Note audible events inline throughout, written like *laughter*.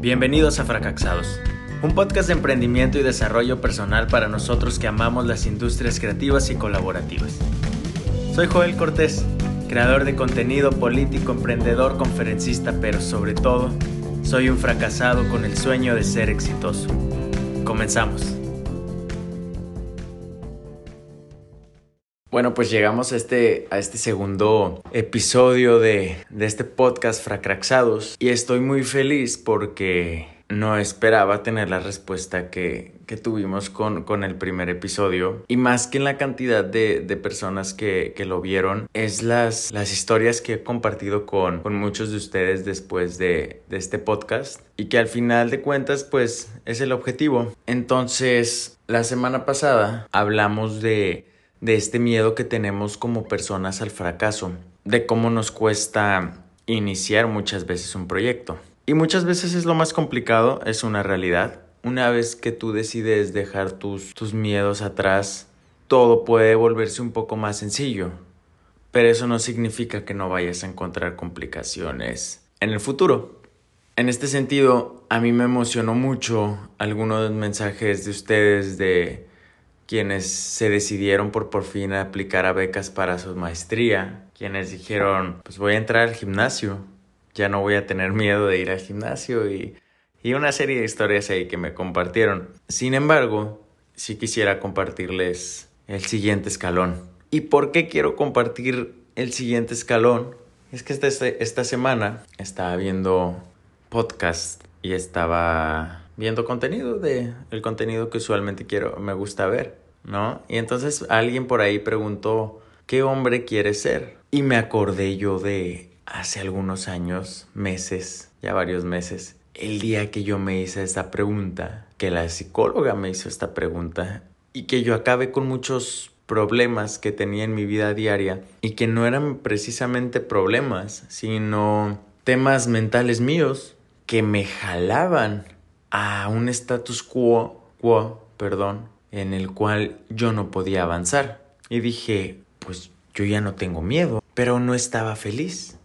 Bienvenidos a Fracasados, un podcast de emprendimiento y desarrollo personal para nosotros que amamos las industrias creativas y colaborativas. Soy Joel Cortés, creador de contenido político, emprendedor, conferencista, pero sobre todo, soy un fracasado con el sueño de ser exitoso. Comenzamos. Bueno, pues llegamos a este, a este segundo episodio de, de este podcast Fracraxados. Y estoy muy feliz porque no esperaba tener la respuesta que, que tuvimos con, con, el primer episodio. Y más que en la cantidad de, de personas que, que, lo vieron es las, las historias que he compartido con, con muchos de ustedes después de, de este podcast. Y que al final de cuentas pues es el objetivo. Entonces la semana pasada hablamos de de este miedo que tenemos como personas al fracaso, de cómo nos cuesta iniciar muchas veces un proyecto. Y muchas veces es lo más complicado, es una realidad. Una vez que tú decides dejar tus, tus miedos atrás, todo puede volverse un poco más sencillo. Pero eso no significa que no vayas a encontrar complicaciones en el futuro. En este sentido, a mí me emocionó mucho algunos mensajes de ustedes de quienes se decidieron por por fin aplicar a becas para su maestría, quienes dijeron, pues voy a entrar al gimnasio, ya no voy a tener miedo de ir al gimnasio y, y una serie de historias ahí que me compartieron. Sin embargo, sí quisiera compartirles el siguiente escalón. ¿Y por qué quiero compartir el siguiente escalón? Es que esta, esta semana estaba viendo podcast y estaba viendo contenido de el contenido que usualmente quiero me gusta ver, ¿no? Y entonces alguien por ahí preguntó, ¿qué hombre quieres ser? Y me acordé yo de hace algunos años, meses, ya varios meses, el día que yo me hice esta pregunta, que la psicóloga me hizo esta pregunta y que yo acabé con muchos problemas que tenía en mi vida diaria y que no eran precisamente problemas, sino temas mentales míos que me jalaban a un status quo, quo, perdón, en el cual yo no podía avanzar. Y dije, pues yo ya no tengo miedo, pero no estaba feliz.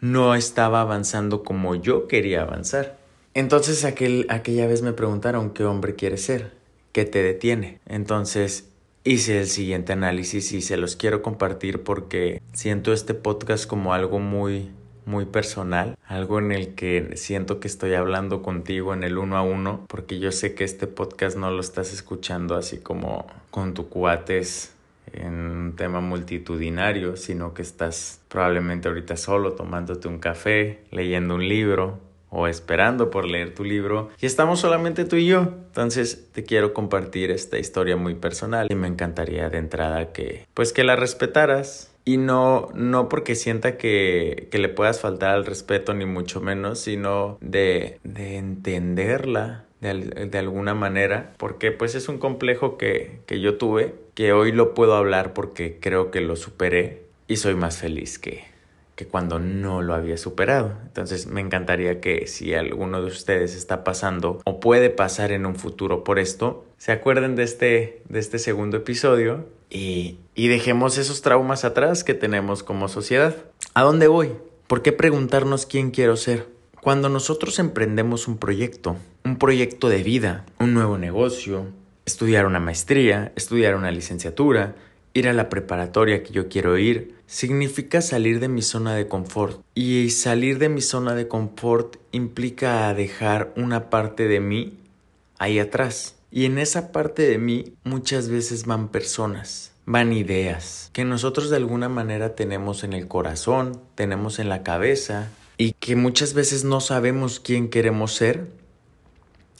No estaba avanzando como yo quería avanzar. Entonces aquel, aquella vez me preguntaron qué hombre quieres ser, qué te detiene. Entonces hice el siguiente análisis y se los quiero compartir porque siento este podcast como algo muy muy personal, algo en el que siento que estoy hablando contigo en el uno a uno, porque yo sé que este podcast no lo estás escuchando así como con tu cuates en un tema multitudinario, sino que estás probablemente ahorita solo tomándote un café, leyendo un libro o esperando por leer tu libro y estamos solamente tú y yo. Entonces te quiero compartir esta historia muy personal y me encantaría de entrada que pues que la respetaras y no, no porque sienta que, que, le puedas faltar al respeto, ni mucho menos, sino de, de entenderla de, de, alguna manera, porque pues es un complejo que, que yo tuve, que hoy lo puedo hablar porque creo que lo superé y soy más feliz que, que cuando no lo había superado. Entonces me encantaría que si alguno de ustedes está pasando o puede pasar en un futuro por esto, se acuerden de este, de este segundo episodio y, y dejemos esos traumas atrás que tenemos como sociedad. ¿A dónde voy? ¿Por qué preguntarnos quién quiero ser? Cuando nosotros emprendemos un proyecto, un proyecto de vida, un nuevo negocio, estudiar una maestría, estudiar una licenciatura, ir a la preparatoria que yo quiero ir, significa salir de mi zona de confort. Y salir de mi zona de confort implica dejar una parte de mí ahí atrás. Y en esa parte de mí muchas veces van personas, van ideas que nosotros de alguna manera tenemos en el corazón, tenemos en la cabeza y que muchas veces no sabemos quién queremos ser,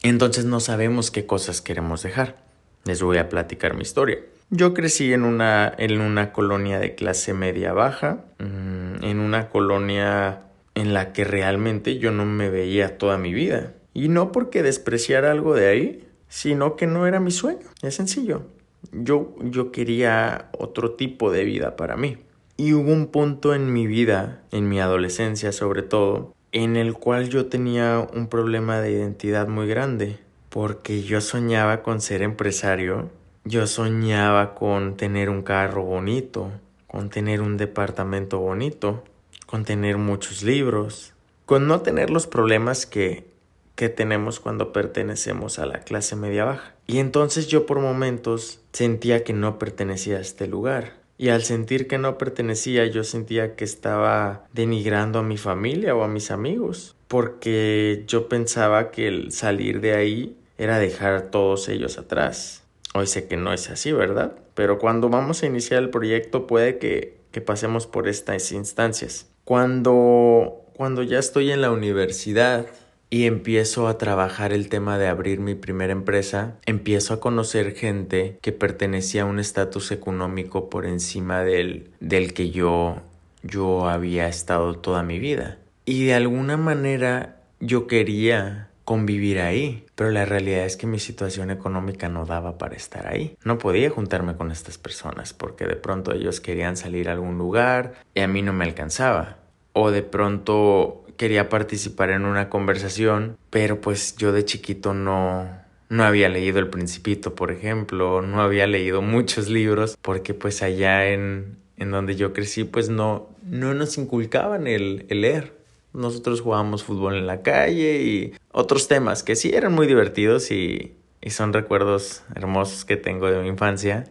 entonces no sabemos qué cosas queremos dejar. Les voy a platicar mi historia. Yo crecí en una, en una colonia de clase media baja, mm, en una colonia en la que realmente yo no me veía toda mi vida. Y no porque despreciar algo de ahí, sino que no era mi sueño. Es sencillo. Yo, yo quería otro tipo de vida para mí. Y hubo un punto en mi vida, en mi adolescencia sobre todo, en el cual yo tenía un problema de identidad muy grande, porque yo soñaba con ser empresario, yo soñaba con tener un carro bonito, con tener un departamento bonito, con tener muchos libros, con no tener los problemas que que tenemos cuando pertenecemos a la clase media baja. Y entonces yo por momentos sentía que no pertenecía a este lugar. Y al sentir que no pertenecía, yo sentía que estaba denigrando a mi familia o a mis amigos, porque yo pensaba que el salir de ahí era dejar a todos ellos atrás. Hoy sé que no es así, ¿verdad? Pero cuando vamos a iniciar el proyecto puede que, que pasemos por estas instancias. Cuando, cuando ya estoy en la universidad y empiezo a trabajar el tema de abrir mi primera empresa, empiezo a conocer gente que pertenecía a un estatus económico por encima del, del que yo, yo había estado toda mi vida. Y de alguna manera yo quería convivir ahí, pero la realidad es que mi situación económica no daba para estar ahí. No podía juntarme con estas personas porque de pronto ellos querían salir a algún lugar y a mí no me alcanzaba. O de pronto quería participar en una conversación, pero pues yo de chiquito no no había leído El Principito, por ejemplo, no había leído muchos libros, porque pues allá en, en donde yo crecí, pues no, no nos inculcaban el, el leer. Nosotros jugábamos fútbol en la calle y otros temas que sí eran muy divertidos y, y son recuerdos hermosos que tengo de mi infancia.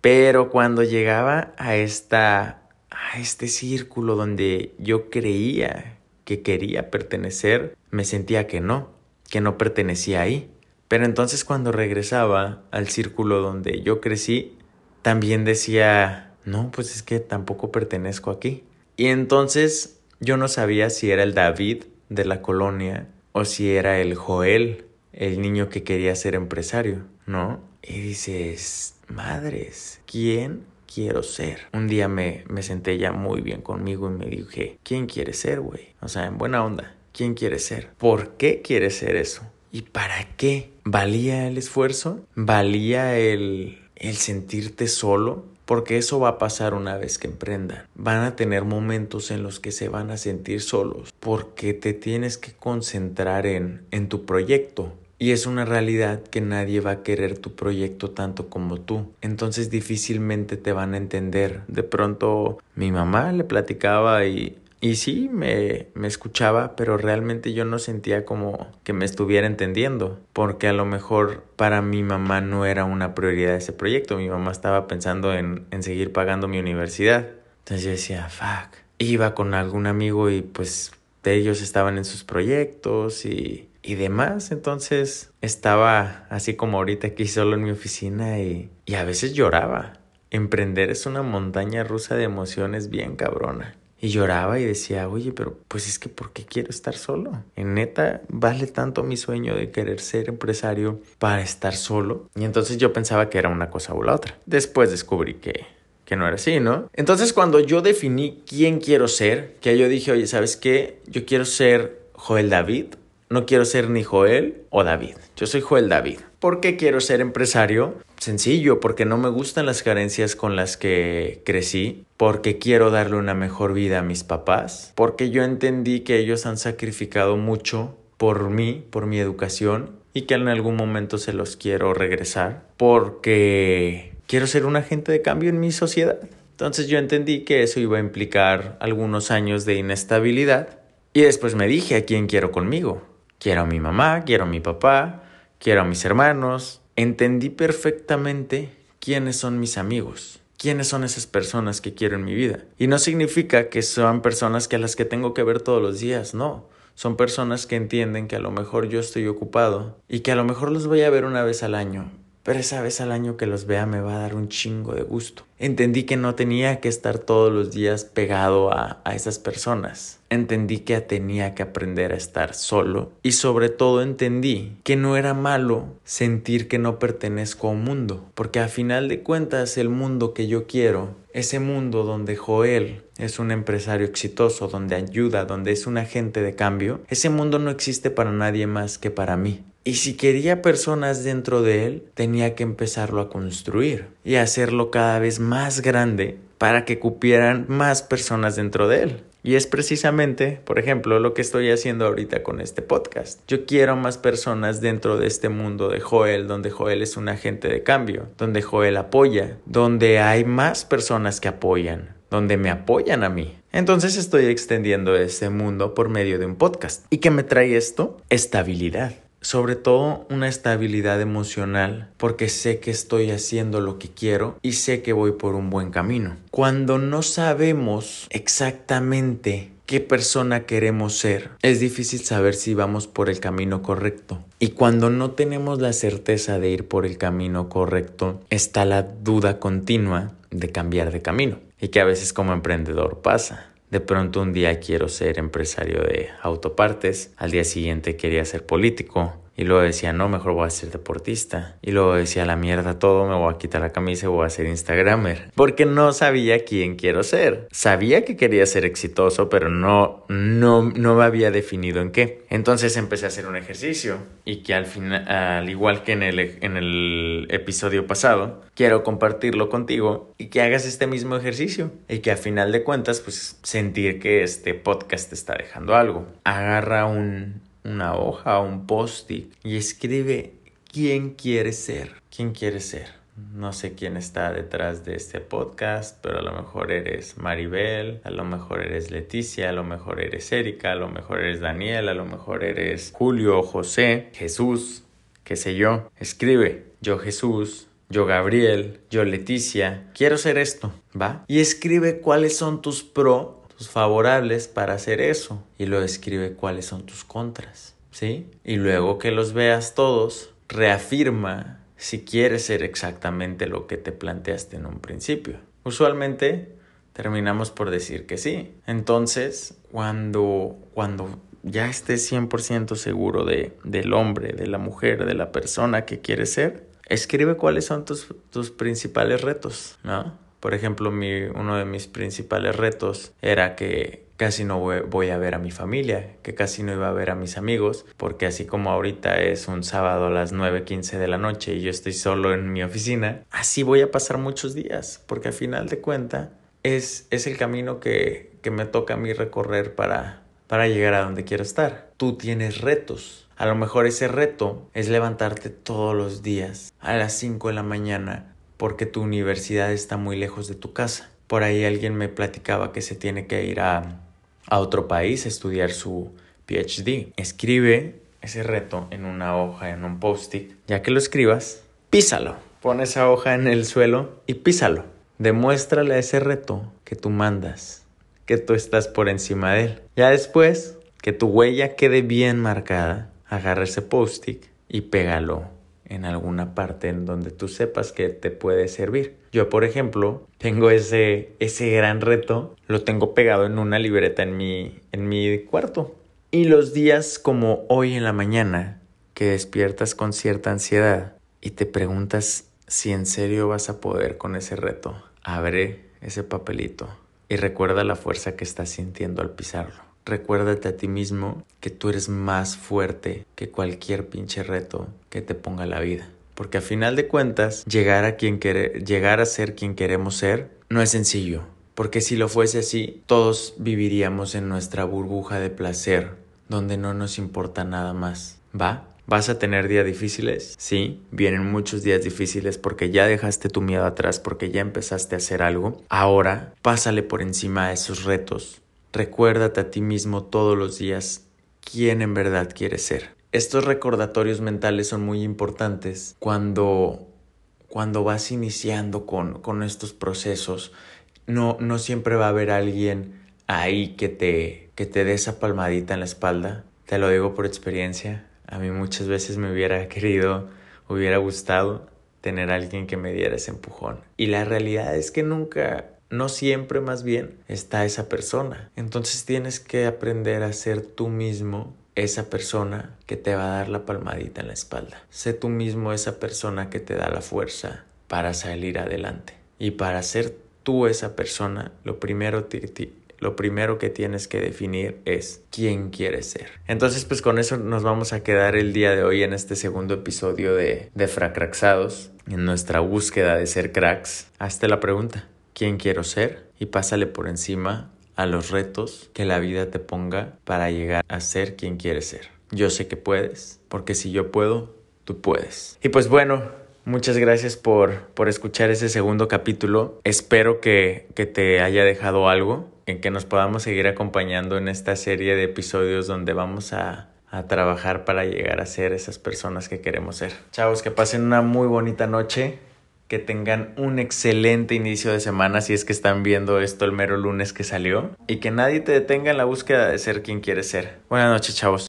Pero cuando llegaba a esta a este círculo donde yo creía que quería pertenecer, me sentía que no, que no pertenecía ahí. Pero entonces cuando regresaba al círculo donde yo crecí, también decía, no, pues es que tampoco pertenezco aquí. Y entonces yo no sabía si era el David de la colonia o si era el Joel, el niño que quería ser empresario, ¿no? Y dices, madres, ¿quién quiero ser. Un día me, me senté ya muy bien conmigo y me dije, ¿quién quiere ser, güey? O sea, en buena onda, ¿quién quiere ser? ¿Por qué quiere ser eso? ¿Y para qué? ¿Valía el esfuerzo? ¿Valía el, el sentirte solo? Porque eso va a pasar una vez que emprendan. Van a tener momentos en los que se van a sentir solos porque te tienes que concentrar en, en tu proyecto. Y es una realidad que nadie va a querer tu proyecto tanto como tú. Entonces difícilmente te van a entender. De pronto mi mamá le platicaba y, y sí, me, me escuchaba, pero realmente yo no sentía como que me estuviera entendiendo. Porque a lo mejor para mi mamá no era una prioridad ese proyecto. Mi mamá estaba pensando en, en seguir pagando mi universidad. Entonces yo decía, fuck. Iba con algún amigo y pues ellos estaban en sus proyectos y y demás. Entonces estaba así como ahorita aquí solo en mi oficina y, y a veces lloraba. Emprender es una montaña rusa de emociones bien cabrona. Y lloraba y decía, oye, pero pues es que ¿por qué quiero estar solo? En neta, vale tanto mi sueño de querer ser empresario para estar solo. Y entonces yo pensaba que era una cosa o la otra. Después descubrí que, que no era así, ¿no? Entonces cuando yo definí quién quiero ser, que yo dije, oye, ¿sabes qué? Yo quiero ser Joel David no quiero ser ni Joel o David. Yo soy Joel David. ¿Por qué quiero ser empresario? Sencillo, porque no me gustan las carencias con las que crecí, porque quiero darle una mejor vida a mis papás, porque yo entendí que ellos han sacrificado mucho por mí, por mi educación, y que en algún momento se los quiero regresar, porque quiero ser un agente de cambio en mi sociedad. Entonces yo entendí que eso iba a implicar algunos años de inestabilidad y después me dije a quién quiero conmigo. Quiero a mi mamá, quiero a mi papá, quiero a mis hermanos. Entendí perfectamente quiénes son mis amigos, quiénes son esas personas que quiero en mi vida. Y no significa que sean personas que a las que tengo que ver todos los días, no. Son personas que entienden que a lo mejor yo estoy ocupado y que a lo mejor los voy a ver una vez al año, pero esa vez al año que los vea me va a dar un chingo de gusto. Entendí que no tenía que estar todos los días pegado a, a esas personas. Entendí que tenía que aprender a estar solo y sobre todo entendí que no era malo sentir que no pertenezco a un mundo, porque a final de cuentas el mundo que yo quiero, ese mundo donde Joel es un empresario exitoso, donde ayuda, donde es un agente de cambio, ese mundo no existe para nadie más que para mí. Y si quería personas dentro de él, tenía que empezarlo a construir y hacerlo cada vez más grande para que cupieran más personas dentro de él. Y es precisamente, por ejemplo, lo que estoy haciendo ahorita con este podcast. Yo quiero más personas dentro de este mundo de Joel, donde Joel es un agente de cambio, donde Joel apoya, donde hay más personas que apoyan, donde me apoyan a mí. Entonces estoy extendiendo ese mundo por medio de un podcast. ¿Y qué me trae esto? Estabilidad. Sobre todo una estabilidad emocional porque sé que estoy haciendo lo que quiero y sé que voy por un buen camino. Cuando no sabemos exactamente qué persona queremos ser, es difícil saber si vamos por el camino correcto. Y cuando no tenemos la certeza de ir por el camino correcto, está la duda continua de cambiar de camino. Y que a veces como emprendedor pasa. De pronto un día quiero ser empresario de autopartes, al día siguiente quería ser político, y luego decía, no, mejor voy a ser deportista. Y luego decía, la mierda todo, me voy a quitar la camisa y voy a ser Instagramer. Porque no sabía quién quiero ser. Sabía que quería ser exitoso, pero no, no, no me había definido en qué. Entonces empecé a hacer un ejercicio y que al final, al igual que en el, en el episodio pasado, quiero compartirlo contigo y que hagas este mismo ejercicio. Y que a final de cuentas, pues sentir que este podcast te está dejando algo. Agarra un, una hoja o un post-it y escribe quién quiere ser. ¿Quién quiere ser? No sé quién está detrás de este podcast, pero a lo mejor eres Maribel, a lo mejor eres Leticia, a lo mejor eres Erika, a lo mejor eres Daniel, a lo mejor eres Julio, José, Jesús, qué sé yo. Escribe, yo Jesús, yo Gabriel, yo Leticia, quiero ser esto, ¿va? Y escribe cuáles son tus pro favorables para hacer eso y luego escribe cuáles son tus contras, ¿sí? Y luego que los veas todos, reafirma si quieres ser exactamente lo que te planteaste en un principio. Usualmente terminamos por decir que sí. Entonces, cuando, cuando ya estés 100% seguro de, del hombre, de la mujer, de la persona que quieres ser, escribe cuáles son tus, tus principales retos, ¿no? Por ejemplo, mi, uno de mis principales retos era que casi no voy a ver a mi familia, que casi no iba a ver a mis amigos, porque así como ahorita es un sábado a las 9.15 de la noche y yo estoy solo en mi oficina, así voy a pasar muchos días, porque al final de cuenta es, es el camino que, que me toca a mí recorrer para, para llegar a donde quiero estar. Tú tienes retos. A lo mejor ese reto es levantarte todos los días a las 5 de la mañana porque tu universidad está muy lejos de tu casa. Por ahí alguien me platicaba que se tiene que ir a, otro país a estudiar su PhD. Escribe ese reto en una hoja, en un post-it. Ya que lo escribas, písalo. Pon esa hoja en el suelo y písalo. Demuéstrale a ese reto que tú mandas, que tú estás por encima de él. Ya después, que tu huella quede bien marcada, agarra ese post-it y pégalo en alguna parte en donde tú sepas que te puede servir. Yo, por ejemplo, tengo ese, ese gran reto, lo tengo pegado en una libreta en mi, en mi cuarto. Y los días como hoy en la mañana, que despiertas con cierta ansiedad y te preguntas si en serio vas a poder con ese reto, abre ese papelito y recuerda la fuerza que estás sintiendo al pisarlo. Recuérdate a ti mismo que tú eres más fuerte que cualquier pinche reto que te ponga la vida. Porque a final de cuentas, llegar a, quien llegar a ser quien queremos ser no es sencillo. Porque si lo fuese así, todos viviríamos en nuestra burbuja de placer, donde no nos importa nada más. ¿Va? ¿Vas a tener días difíciles? Sí, vienen muchos días difíciles porque ya dejaste tu miedo atrás, porque ya empezaste a hacer algo. Ahora, pásale por encima a esos retos Recuérdate a ti mismo todos los días quién en verdad quieres ser. Estos recordatorios mentales son muy importantes cuando, cuando vas iniciando con, con estos procesos. No, no siempre va a haber alguien ahí que te, que te dé esa palmadita en la espalda. Te lo digo por experiencia. A mí muchas veces me hubiera *laughs* querido, hubiera gustado tener alguien que me diera ese empujón. Y la realidad es que nunca, no siempre más bien está esa persona. Entonces tienes que aprender a ser tú mismo esa persona que te va a dar la palmadita en la espalda. Sé tú mismo esa persona que te da la fuerza para salir adelante. Y para ser tú esa persona, lo primero, lo primero que tienes que definir es quién quieres ser. Entonces, pues con eso nos vamos a quedar el día de hoy en este segundo episodio de, de Fracraxados, en nuestra búsqueda de ser cracks. Hazte la pregunta quién quiero ser y pásale por encima a los retos que la vida te ponga para llegar a ser quien quieres ser. Yo sé que puedes, porque si yo puedo, tú puedes. Y pues bueno, Muchas gracias por, por escuchar ese segundo capítulo. Espero que, que te haya dejado algo, en que nos podamos seguir acompañando en esta serie de episodios donde vamos a, a trabajar para llegar a ser esas personas que queremos ser. Chavos, que pasen una muy bonita noche que tengan un excelente inicio de semana si es que están viendo esto el mero lunes que salió y que nadie te detenga en la búsqueda de ser quien quieres ser. Buenas noches, chavos.